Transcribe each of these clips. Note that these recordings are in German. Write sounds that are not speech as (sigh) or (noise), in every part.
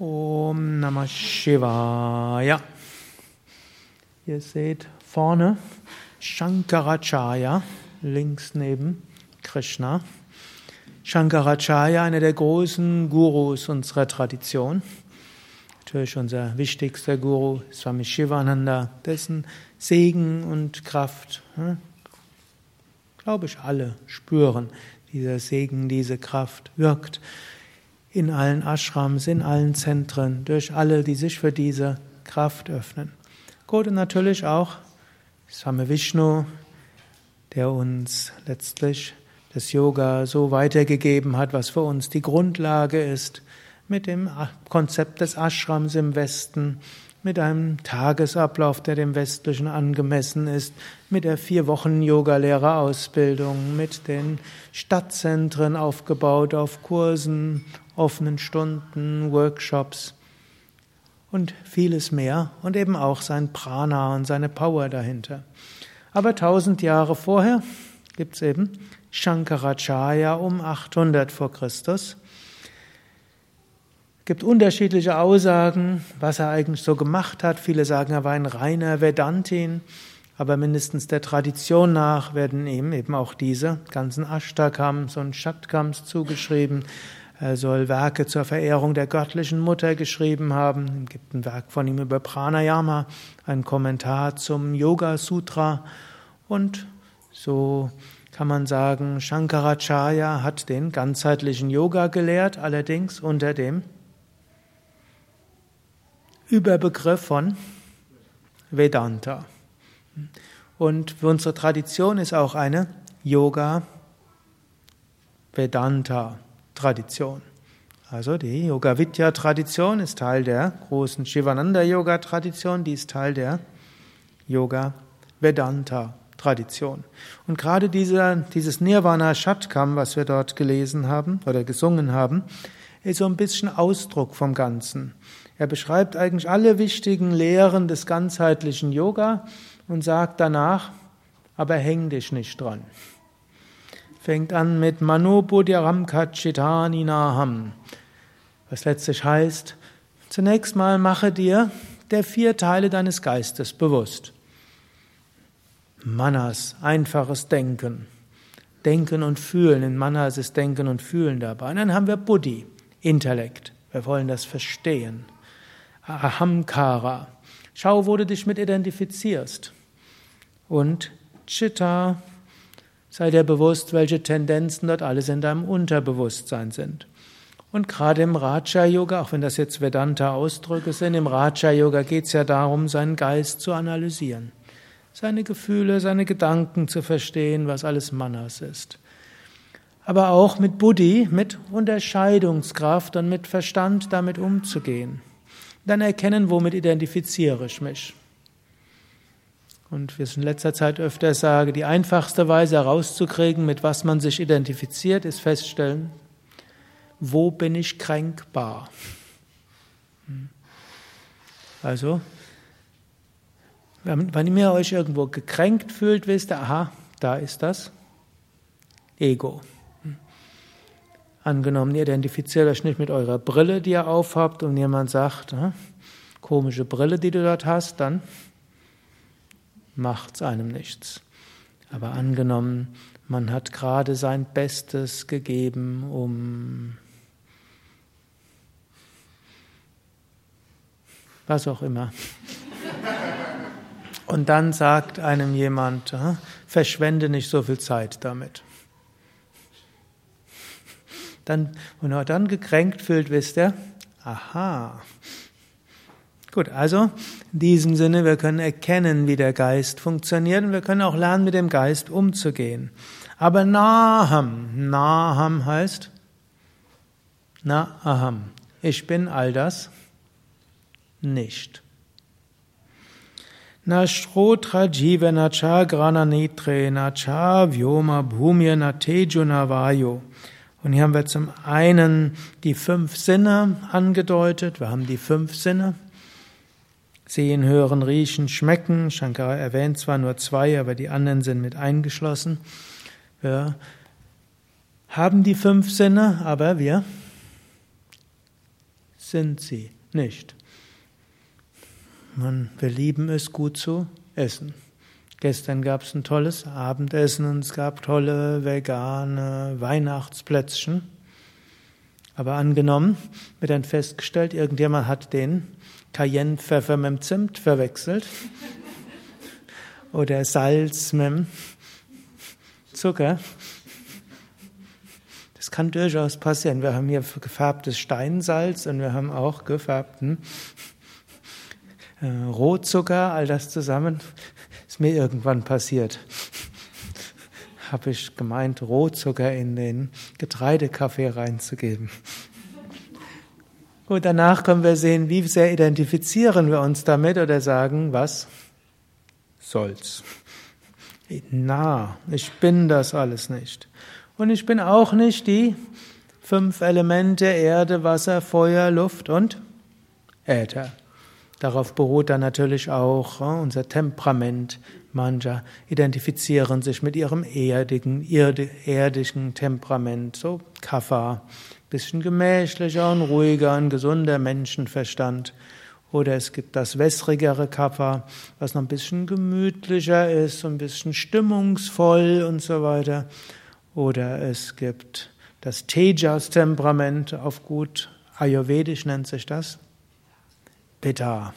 Om Namah Shivaya. Ihr seht vorne Shankaracharya, links neben Krishna. Shankaracharya, einer der großen Gurus unserer Tradition. Natürlich unser wichtigster Guru, Swami Shivananda, dessen Segen und Kraft, hm, glaube ich, alle spüren. Dieser Segen, diese Kraft wirkt in allen Ashrams, in allen Zentren, durch alle, die sich für diese Kraft öffnen. Gut, und natürlich auch Swami Vishnu, der uns letztlich das Yoga so weitergegeben hat, was für uns die Grundlage ist, mit dem Konzept des Ashrams im Westen, mit einem Tagesablauf, der dem Westlichen angemessen ist, mit der vier Wochen Yogalehrerausbildung, mit den Stadtzentren aufgebaut auf Kursen, offenen Stunden, Workshops und vieles mehr und eben auch sein Prana und seine Power dahinter. Aber tausend Jahre vorher gibt es eben Shankaracharya um 800 vor Christus. Gibt unterschiedliche Aussagen, was er eigentlich so gemacht hat. Viele sagen, er war ein reiner Vedantin, aber mindestens der Tradition nach werden ihm eben auch diese ganzen Ashtakams und Shatkams zugeschrieben. Er soll Werke zur Verehrung der göttlichen Mutter geschrieben haben. Es gibt ein Werk von ihm über Pranayama, ein Kommentar zum Yoga Sutra und so kann man sagen, Shankaracharya hat den ganzheitlichen Yoga gelehrt, allerdings unter dem Überbegriff von Vedanta. Und unsere Tradition ist auch eine Yoga Vedanta Tradition. Also die Yoga Vidya Tradition ist Teil der großen Shivananda Yoga Tradition, die ist Teil der Yoga Vedanta Tradition. Und gerade dieser, dieses Nirvana Shatkam, was wir dort gelesen haben oder gesungen haben, ist so ein bisschen Ausdruck vom Ganzen. Er beschreibt eigentlich alle wichtigen Lehren des ganzheitlichen Yoga und sagt danach, aber häng dich nicht dran. Fängt an mit Manu Buddharam Kachitani Naham, was letztlich heißt, zunächst mal mache dir der vier Teile deines Geistes bewusst. Manas, einfaches Denken. Denken und Fühlen. In Manas ist Denken und Fühlen dabei. Und dann haben wir Buddhi, Intellekt. Wir wollen das verstehen. Ahamkara. Schau, wo du dich mit identifizierst. Und Chitta, sei dir bewusst, welche Tendenzen dort alles in deinem Unterbewusstsein sind. Und gerade im Raja-Yoga, auch wenn das jetzt Vedanta-Ausdrücke sind, im Raja-Yoga geht es ja darum, seinen Geist zu analysieren seine Gefühle, seine Gedanken zu verstehen, was alles Manas ist. Aber auch mit Buddhi, mit Unterscheidungskraft und mit Verstand damit umzugehen. Dann erkennen, womit identifiziere ich mich. Und wie ich in letzter Zeit öfter sage, die einfachste Weise herauszukriegen, mit was man sich identifiziert, ist feststellen, wo bin ich kränkbar? Hm. Also, wenn ihr euch irgendwo gekränkt fühlt, wisst ihr, aha, da ist das Ego. Angenommen, ihr identifiziert euch nicht mit eurer Brille, die ihr aufhabt, und jemand sagt, komische Brille, die du dort hast, dann macht es einem nichts. Aber angenommen, man hat gerade sein Bestes gegeben, um was auch immer. Und dann sagt einem jemand, verschwende nicht so viel Zeit damit. Dann, wenn er dann gekränkt fühlt, wisst ihr, aha. Gut, also in diesem Sinne, wir können erkennen, wie der Geist funktioniert und wir können auch lernen, mit dem Geist umzugehen. Aber Naham, Naham heißt Na aham. Ich bin all das nicht. Na Shrotra Jivana Cha Grana Netre Na Cha Vyoma Bhumya Na Tejuna Vayu. Und hier haben wir zum einen die fünf Sinne angedeutet. Wir haben die fünf Sinne. Sehen, hören, riechen, schmecken. Shankara erwähnt zwar nur zwei, aber die anderen sind mit eingeschlossen. Wir haben die fünf Sinne, aber wir sind sie nicht. Man, wir lieben es, gut zu essen. Gestern gab es ein tolles Abendessen und es gab tolle vegane Weihnachtsplätzchen. Aber angenommen, wird dann festgestellt, irgendjemand hat den Cayennepfeffer mit dem Zimt verwechselt oder Salz mit dem Zucker. Das kann durchaus passieren. Wir haben hier gefärbtes Steinsalz und wir haben auch gefärbten äh, Rohzucker, all das zusammen ist mir irgendwann passiert. (laughs) Habe ich gemeint, Rohzucker in den Getreidekaffee reinzugeben. Gut, danach können wir sehen, wie sehr identifizieren wir uns damit oder sagen, was soll's. Na, ich bin das alles nicht. Und ich bin auch nicht die fünf Elemente Erde, Wasser, Feuer, Luft und Äther. Darauf beruht dann natürlich auch äh, unser Temperament. Manche identifizieren sich mit ihrem erdigen, erdischen Temperament, so Kapha, bisschen gemächlicher und ruhiger, ein gesunder Menschenverstand. Oder es gibt das wässrigere Kapha, was noch ein bisschen gemütlicher ist, so ein bisschen stimmungsvoll und so weiter. Oder es gibt das Tejas-Temperament, auf gut ayurvedisch nennt sich das Pitta.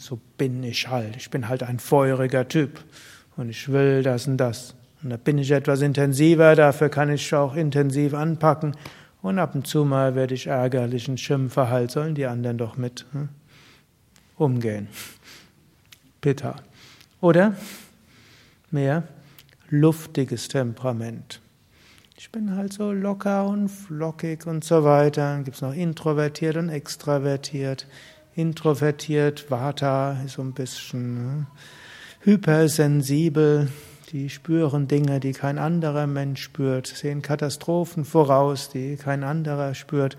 So bin ich halt. Ich bin halt ein feuriger Typ und ich will das und das. Und da bin ich etwas intensiver, dafür kann ich auch intensiv anpacken. Und ab und zu mal werde ich ärgerlich und schimpfe halt, sollen die anderen doch mit hm, umgehen. Pitta. Oder mehr luftiges Temperament. Ich bin halt so locker und flockig und so weiter. Dann gibt es noch introvertiert und extravertiert introvertiert, Vata ist so ein bisschen ne, hypersensibel, die spüren Dinge, die kein anderer Mensch spürt, sehen Katastrophen voraus, die kein anderer spürt,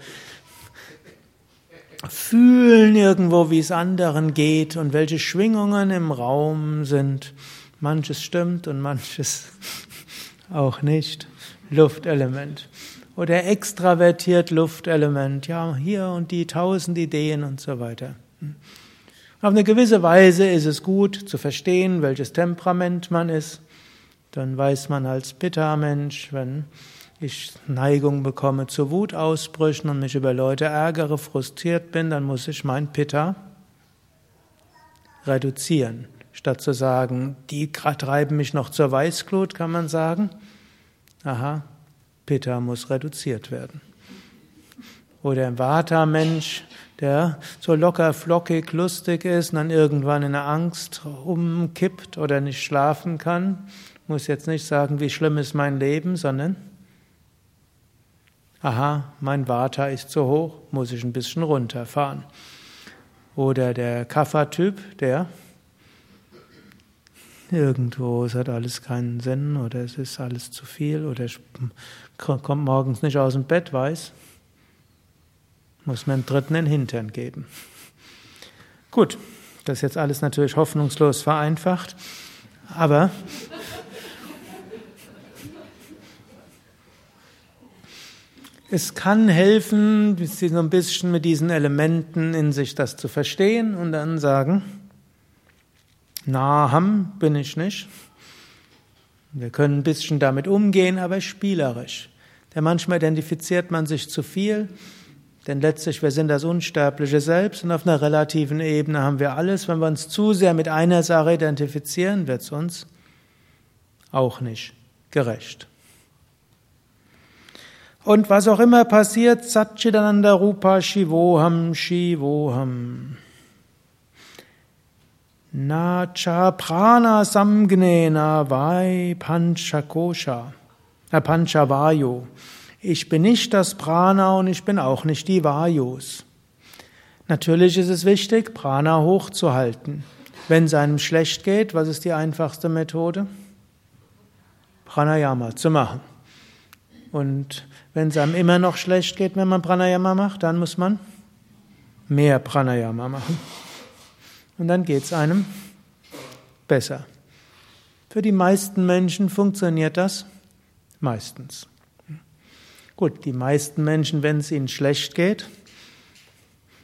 fühlen irgendwo, wie es anderen geht und welche Schwingungen im Raum sind. Manches stimmt und manches (laughs) auch nicht. Luftelement oder extravertiert Luftelement, ja, hier und die tausend Ideen und so weiter. Auf eine gewisse Weise ist es gut zu verstehen, welches Temperament man ist. Dann weiß man als Pitta-Mensch, wenn ich Neigung bekomme zu Wutausbrüchen und mich über Leute ärgere, frustriert bin, dann muss ich mein Pitta reduzieren. Statt zu sagen, die treiben mich noch zur Weißglut, kann man sagen, aha, Pitta muss reduziert werden. Oder ein Vata-Mensch, der so locker, flockig, lustig ist und dann irgendwann in der Angst umkippt oder nicht schlafen kann, muss jetzt nicht sagen, wie schlimm ist mein Leben, sondern aha, mein Vata ist zu hoch, muss ich ein bisschen runterfahren. Oder der Kapha-Typ, der irgendwo, es hat alles keinen Sinn oder es ist alles zu viel oder kommt morgens nicht aus dem Bett, weiß, muss man dem Dritten den Hintern geben. Gut, das ist jetzt alles natürlich hoffnungslos vereinfacht, aber es kann helfen, so ein bisschen mit diesen Elementen in sich das zu verstehen und dann sagen, Naham bin ich nicht. Wir können ein bisschen damit umgehen, aber spielerisch. Denn manchmal identifiziert man sich zu viel, denn letztlich wir sind das unsterbliche Selbst und auf einer relativen Ebene haben wir alles. Wenn wir uns zu sehr mit einer Sache identifizieren, wird es uns auch nicht gerecht. Und was auch immer passiert, Satchitananda Rupa Shivoham Shivoham. Na cha prana samgnena vai panchakosha. Panchavayu. Ich bin nicht das Prana und ich bin auch nicht die Vayus. Natürlich ist es wichtig, Prana hochzuhalten. Wenn es einem schlecht geht, was ist die einfachste Methode? Pranayama zu machen. Und wenn es einem immer noch schlecht geht, wenn man Pranayama macht, dann muss man mehr Pranayama machen. Und dann geht es einem besser. Für die meisten Menschen funktioniert das Meistens. Gut, die meisten Menschen, wenn es ihnen schlecht geht,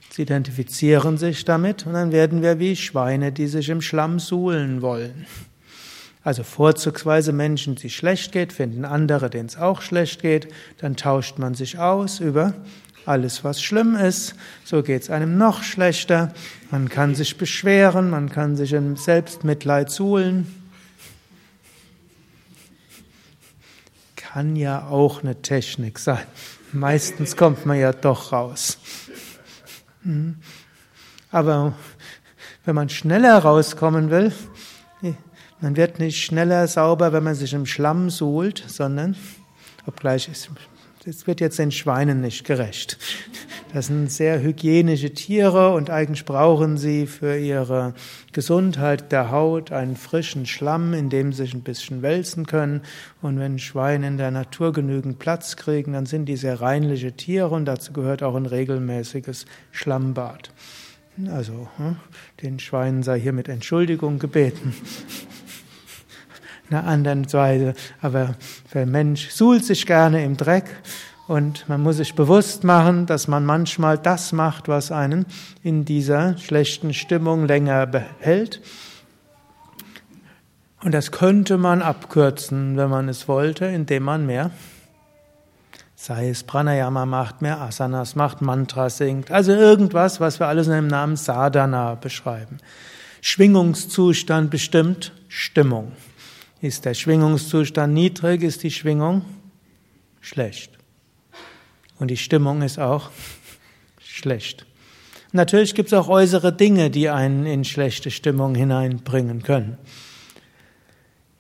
Sie identifizieren sich damit und dann werden wir wie Schweine, die sich im Schlamm suhlen wollen. Also vorzugsweise Menschen, die schlecht geht, finden andere, denen es auch schlecht geht, dann tauscht man sich aus über alles, was schlimm ist. So geht es einem noch schlechter. Man kann sich beschweren, man kann sich in Selbstmitleid suhlen. Kann ja auch eine Technik sein. Meistens kommt man ja doch raus. Mhm. Aber wenn man schneller rauskommen will, man wird nicht schneller sauber, wenn man sich im Schlamm suhlt, sondern, obgleich es, wird jetzt den Schweinen nicht gerecht. Das sind sehr hygienische Tiere und eigentlich brauchen sie für ihre Gesundheit der Haut einen frischen Schlamm, in dem sie sich ein bisschen wälzen können. Und wenn Schweine in der Natur genügend Platz kriegen, dann sind die sehr reinliche Tiere und dazu gehört auch ein regelmäßiges Schlammbad. Also, hm, den Schweinen sei hier mit Entschuldigung gebeten. Eine anderen Weise, aber der Mensch suhlt sich gerne im Dreck und man muss sich bewusst machen, dass man manchmal das macht, was einen in dieser schlechten Stimmung länger behält. Und das könnte man abkürzen, wenn man es wollte, indem man mehr, sei es Pranayama macht, mehr Asanas macht, Mantra singt, also irgendwas, was wir alles in dem Namen Sadhana beschreiben. Schwingungszustand bestimmt Stimmung. Ist der Schwingungszustand niedrig, ist die Schwingung schlecht. Und die Stimmung ist auch schlecht. Natürlich gibt es auch äußere Dinge, die einen in schlechte Stimmung hineinbringen können.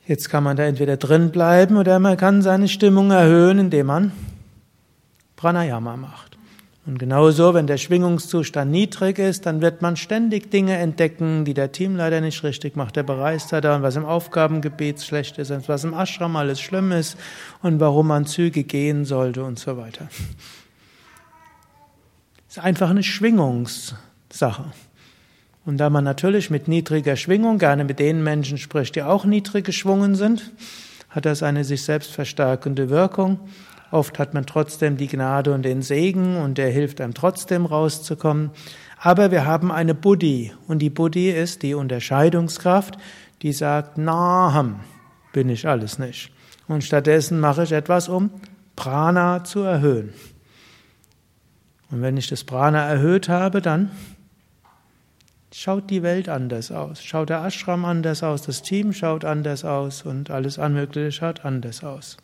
Jetzt kann man da entweder drin bleiben oder man kann seine Stimmung erhöhen, indem man Pranayama macht. Und genauso, wenn der Schwingungszustand niedrig ist, dann wird man ständig Dinge entdecken, die der Teamleiter nicht richtig macht, der Bereichsleiter und was im Aufgabengebiet schlecht ist und was im Ashram alles schlimm ist und warum man Züge gehen sollte und so weiter. Es ist einfach eine Schwingungssache. Und da man natürlich mit niedriger Schwingung gerne mit den Menschen spricht, die auch niedrig geschwungen sind, hat das eine sich selbst verstärkende Wirkung. Oft hat man trotzdem die Gnade und den Segen und der hilft einem trotzdem rauszukommen. Aber wir haben eine Buddhi und die Buddhi ist die Unterscheidungskraft, die sagt, Naham bin ich alles nicht. Und stattdessen mache ich etwas, um Prana zu erhöhen. Und wenn ich das Prana erhöht habe, dann schaut die Welt anders aus. Schaut der Ashram anders aus, das Team schaut anders aus und alles Anmögliche schaut anders aus.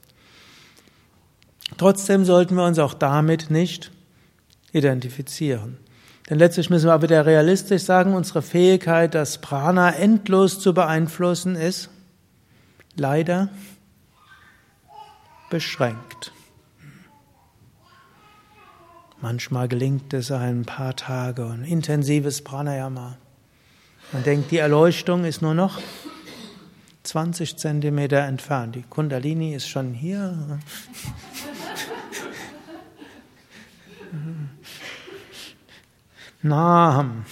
Trotzdem sollten wir uns auch damit nicht identifizieren. Denn letztlich müssen wir aber wieder realistisch sagen, unsere Fähigkeit, das Prana endlos zu beeinflussen, ist leider beschränkt. Manchmal gelingt es ein paar Tage, ein intensives Pranayama. Man denkt, die Erleuchtung ist nur noch 20 Zentimeter entfernt. Die Kundalini ist schon hier. Naham.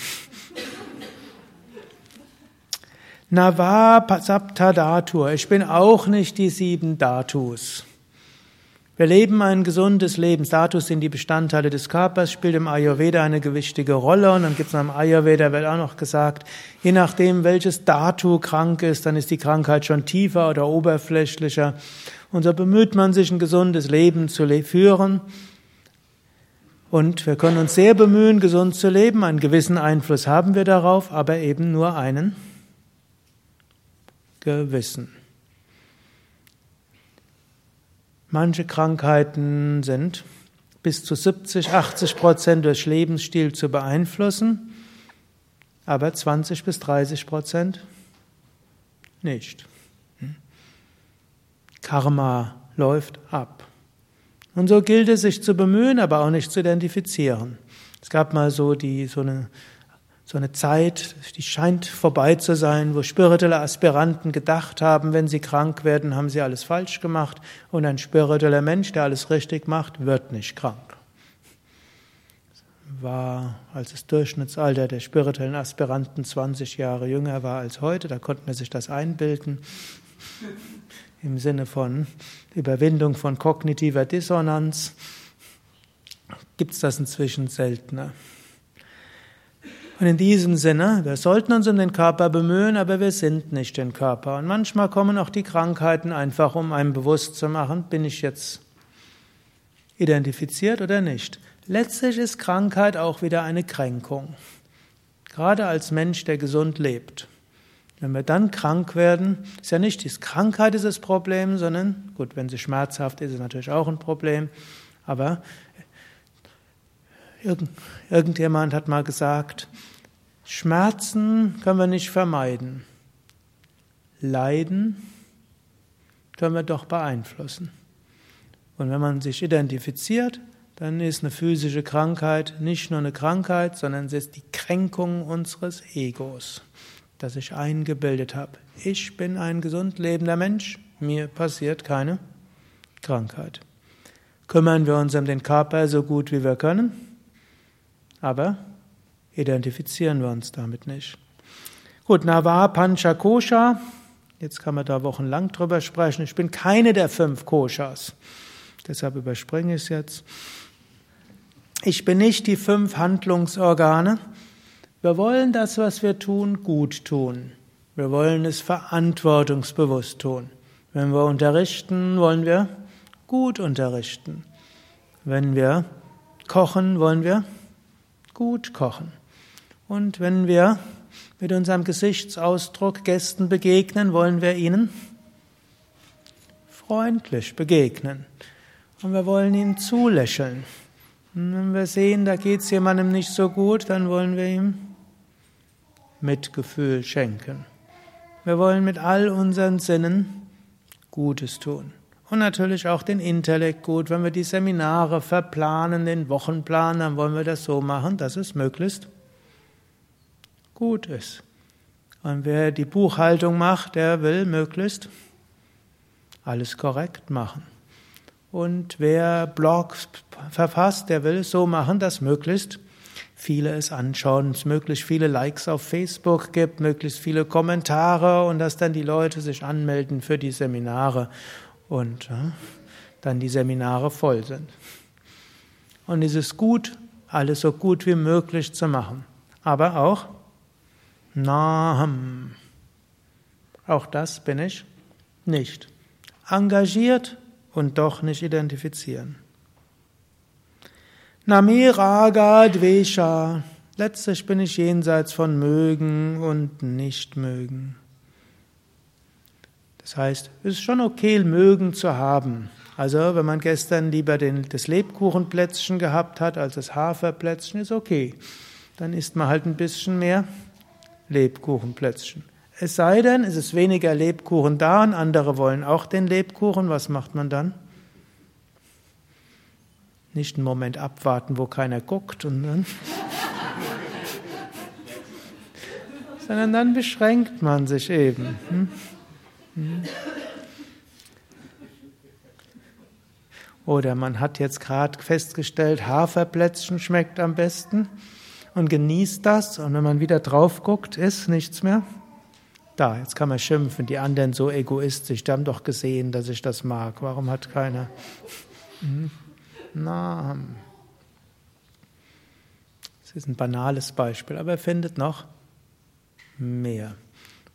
Nava Sapta Datur. Ich bin auch nicht die sieben Datus. Wir leben ein gesundes Leben. Datus sind die Bestandteile des Körpers, spielt im Ayurveda eine gewichtige Rolle. Und dann gibt es im Ayurveda, wird auch noch gesagt, je nachdem, welches Datu krank ist, dann ist die Krankheit schon tiefer oder oberflächlicher. Und so bemüht man sich, ein gesundes Leben zu führen. Und wir können uns sehr bemühen, gesund zu leben. Einen gewissen Einfluss haben wir darauf, aber eben nur einen gewissen. Manche Krankheiten sind bis zu 70, 80 Prozent durch Lebensstil zu beeinflussen, aber 20 bis 30 Prozent nicht. Karma läuft ab. Und so gilt es, sich zu bemühen, aber auch nicht zu identifizieren. Es gab mal so die, so eine, so eine Zeit, die scheint vorbei zu sein, wo spirituelle Aspiranten gedacht haben, wenn sie krank werden, haben sie alles falsch gemacht und ein spiritueller Mensch, der alles richtig macht, wird nicht krank. War, als das Durchschnittsalter der spirituellen Aspiranten 20 Jahre jünger war als heute, da konnte man sich das einbilden im Sinne von Überwindung von kognitiver Dissonanz, gibt es das inzwischen seltener. Und in diesem Sinne, wir sollten uns um den Körper bemühen, aber wir sind nicht den Körper. Und manchmal kommen auch die Krankheiten einfach, um einem bewusst zu machen, bin ich jetzt identifiziert oder nicht. Letztlich ist Krankheit auch wieder eine Kränkung. Gerade als Mensch, der gesund lebt. Wenn wir dann krank werden, ist ja nicht die Krankheit ist das Problem, sondern, gut, wenn sie schmerzhaft ist, ist es natürlich auch ein Problem, aber irgend, irgendjemand hat mal gesagt, Schmerzen können wir nicht vermeiden. Leiden können wir doch beeinflussen. Und wenn man sich identifiziert, dann ist eine physische Krankheit nicht nur eine Krankheit, sondern es ist die Kränkung unseres Egos das ich eingebildet habe. Ich bin ein gesund lebender Mensch, mir passiert keine Krankheit. Kümmern wir uns um den Körper so gut wie wir können, aber identifizieren wir uns damit nicht. Gut, Nava Pancha Kosha, jetzt kann man da wochenlang drüber sprechen. Ich bin keine der fünf Koshas, deshalb überspringe ich es jetzt. Ich bin nicht die fünf Handlungsorgane, wir wollen das, was wir tun, gut tun. Wir wollen es verantwortungsbewusst tun. Wenn wir unterrichten, wollen wir gut unterrichten. Wenn wir kochen, wollen wir gut kochen. Und wenn wir mit unserem Gesichtsausdruck Gästen begegnen, wollen wir ihnen freundlich begegnen. Und wir wollen ihnen zulächeln. Und wenn wir sehen, da geht es jemandem nicht so gut, dann wollen wir ihm Mitgefühl schenken. Wir wollen mit all unseren Sinnen Gutes tun. Und natürlich auch den Intellekt gut. Wenn wir die Seminare verplanen, den Wochenplan, dann wollen wir das so machen, dass es möglichst gut ist. Und wer die Buchhaltung macht, der will möglichst alles korrekt machen. Und wer Blogs verfasst, der will es so machen, dass möglichst viele es anschauen, es möglichst viele Likes auf Facebook gibt, möglichst viele Kommentare und dass dann die Leute sich anmelden für die Seminare und ja, dann die Seminare voll sind. Und es ist gut, alles so gut wie möglich zu machen. Aber auch Naham. Auch das bin ich nicht. Engagiert und doch nicht identifizieren. Nami Raga Dvesha. Letztlich bin ich jenseits von mögen und nicht mögen. Das heißt, es ist schon okay, mögen zu haben. Also, wenn man gestern lieber den, das Lebkuchenplätzchen gehabt hat als das Haferplätzchen, ist okay. Dann isst man halt ein bisschen mehr Lebkuchenplätzchen. Es sei denn, es ist weniger Lebkuchen da und andere wollen auch den Lebkuchen. Was macht man dann? Nicht einen Moment abwarten, wo keiner guckt, und dann (laughs) sondern dann beschränkt man sich eben. Hm? Hm? Oder man hat jetzt gerade festgestellt, Haferplätzchen schmeckt am besten und genießt das und wenn man wieder drauf guckt, ist nichts mehr. Da, jetzt kann man schimpfen, die anderen so egoistisch, die haben doch gesehen, dass ich das mag. Warum hat keiner? Hm? Namen. Das ist ein banales Beispiel, aber er findet noch mehr.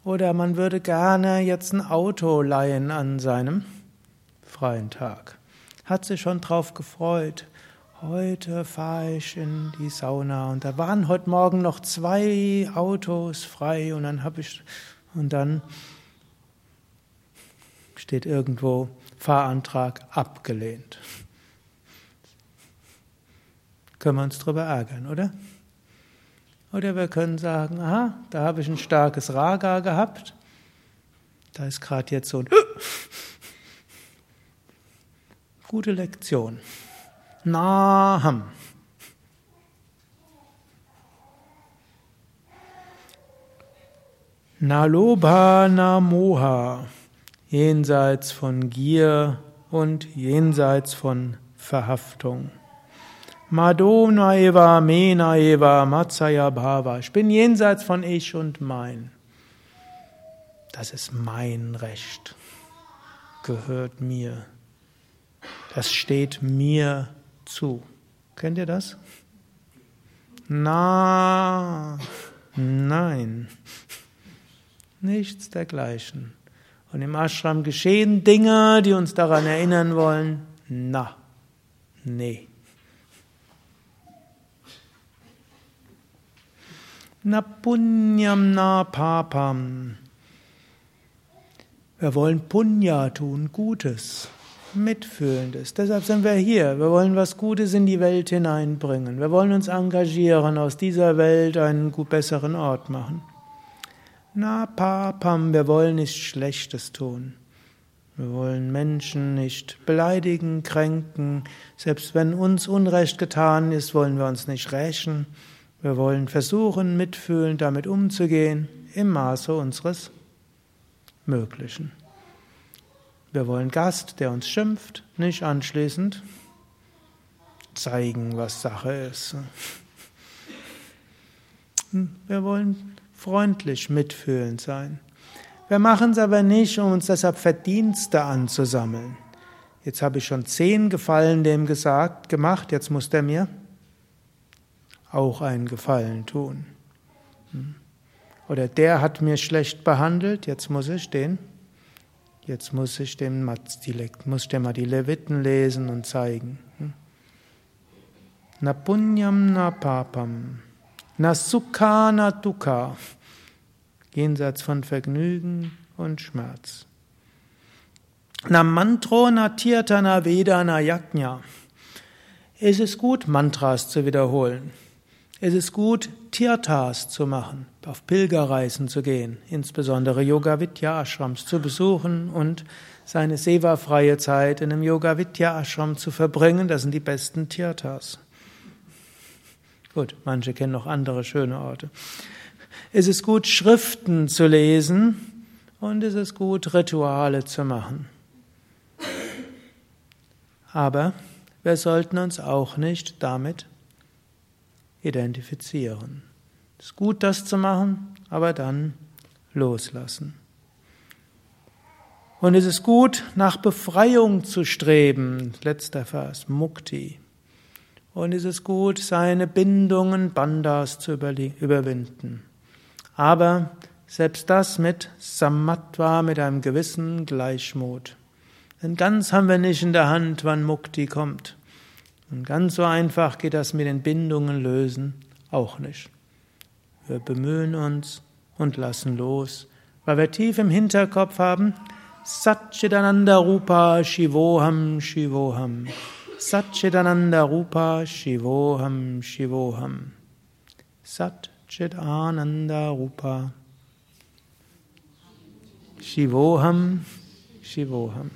Oder man würde gerne jetzt ein Auto leihen an seinem freien Tag. Hat sich schon drauf gefreut. Heute fahre ich in die Sauna und da waren heute Morgen noch zwei Autos frei und dann habe ich und dann steht irgendwo Fahrantrag abgelehnt können wir uns darüber ärgern, oder? Oder wir können sagen, aha, da habe ich ein starkes Raga gehabt, da ist gerade jetzt so ein (laughs) gute Lektion. Naham. Naloba Namoha, jenseits von Gier und jenseits von Verhaftung. Madona eva, mena eva, matsaya bhava. Ich bin jenseits von ich und mein. Das ist mein Recht. Gehört mir. Das steht mir zu. Kennt ihr das? Na. Nein, nichts dergleichen. Und im Ashram geschehen Dinge, die uns daran erinnern wollen. Na, nee. Na punyam na papam. Wir wollen Punya tun, Gutes, Mitfühlendes. Deshalb sind wir hier. Wir wollen was Gutes in die Welt hineinbringen. Wir wollen uns engagieren, aus dieser Welt einen besseren Ort machen. Na, Papam, wir wollen nichts Schlechtes tun. Wir wollen Menschen nicht beleidigen, kränken. Selbst wenn uns Unrecht getan ist, wollen wir uns nicht rächen. Wir wollen versuchen, mitfühlend damit umzugehen, im Maße unseres Möglichen. Wir wollen Gast, der uns schimpft, nicht anschließend zeigen, was Sache ist. Wir wollen freundlich mitfühlend sein. Wir machen es aber nicht, um uns deshalb Verdienste anzusammeln. Jetzt habe ich schon zehn Gefallen dem gesagt, gemacht, jetzt muss der mir auch einen Gefallen tun. Hm. Oder der hat mir schlecht behandelt, jetzt muss ich den, jetzt muss ich dem muss ich dem mal die Leviten lesen und zeigen. Hm. Na punyam na papam, na sukha na dukkha, jenseits von Vergnügen und Schmerz. Na mantro na tirtha na veda na yajna. Es ist gut, Mantras zu wiederholen. Es ist gut, Tirthas zu machen, auf Pilgerreisen zu gehen, insbesondere Yoga Vidya Ashrams zu besuchen und seine seva-freie Zeit in einem Yoga Vidya Ashram zu verbringen. Das sind die besten Tirthas. Gut, manche kennen noch andere schöne Orte. Es ist gut, Schriften zu lesen und es ist gut, Rituale zu machen. Aber wir sollten uns auch nicht damit identifizieren. Es ist gut, das zu machen, aber dann loslassen. Und es ist gut, nach Befreiung zu streben. Letzter Vers, Mukti. Und es ist gut, seine Bindungen, Bandas zu überwinden. Aber selbst das mit Samatva, mit einem gewissen Gleichmut. Denn ganz haben wir nicht in der Hand, wann Mukti kommt. Und ganz so einfach geht das mit den Bindungen lösen auch nicht. Wir bemühen uns und lassen los, weil wir tief im Hinterkopf haben, Satchitananda Rupa Shivoham Shivoham. Satchitananda Rupa Shivoham Shivoham. Satchitananda Rupa Shivoham Shivoham.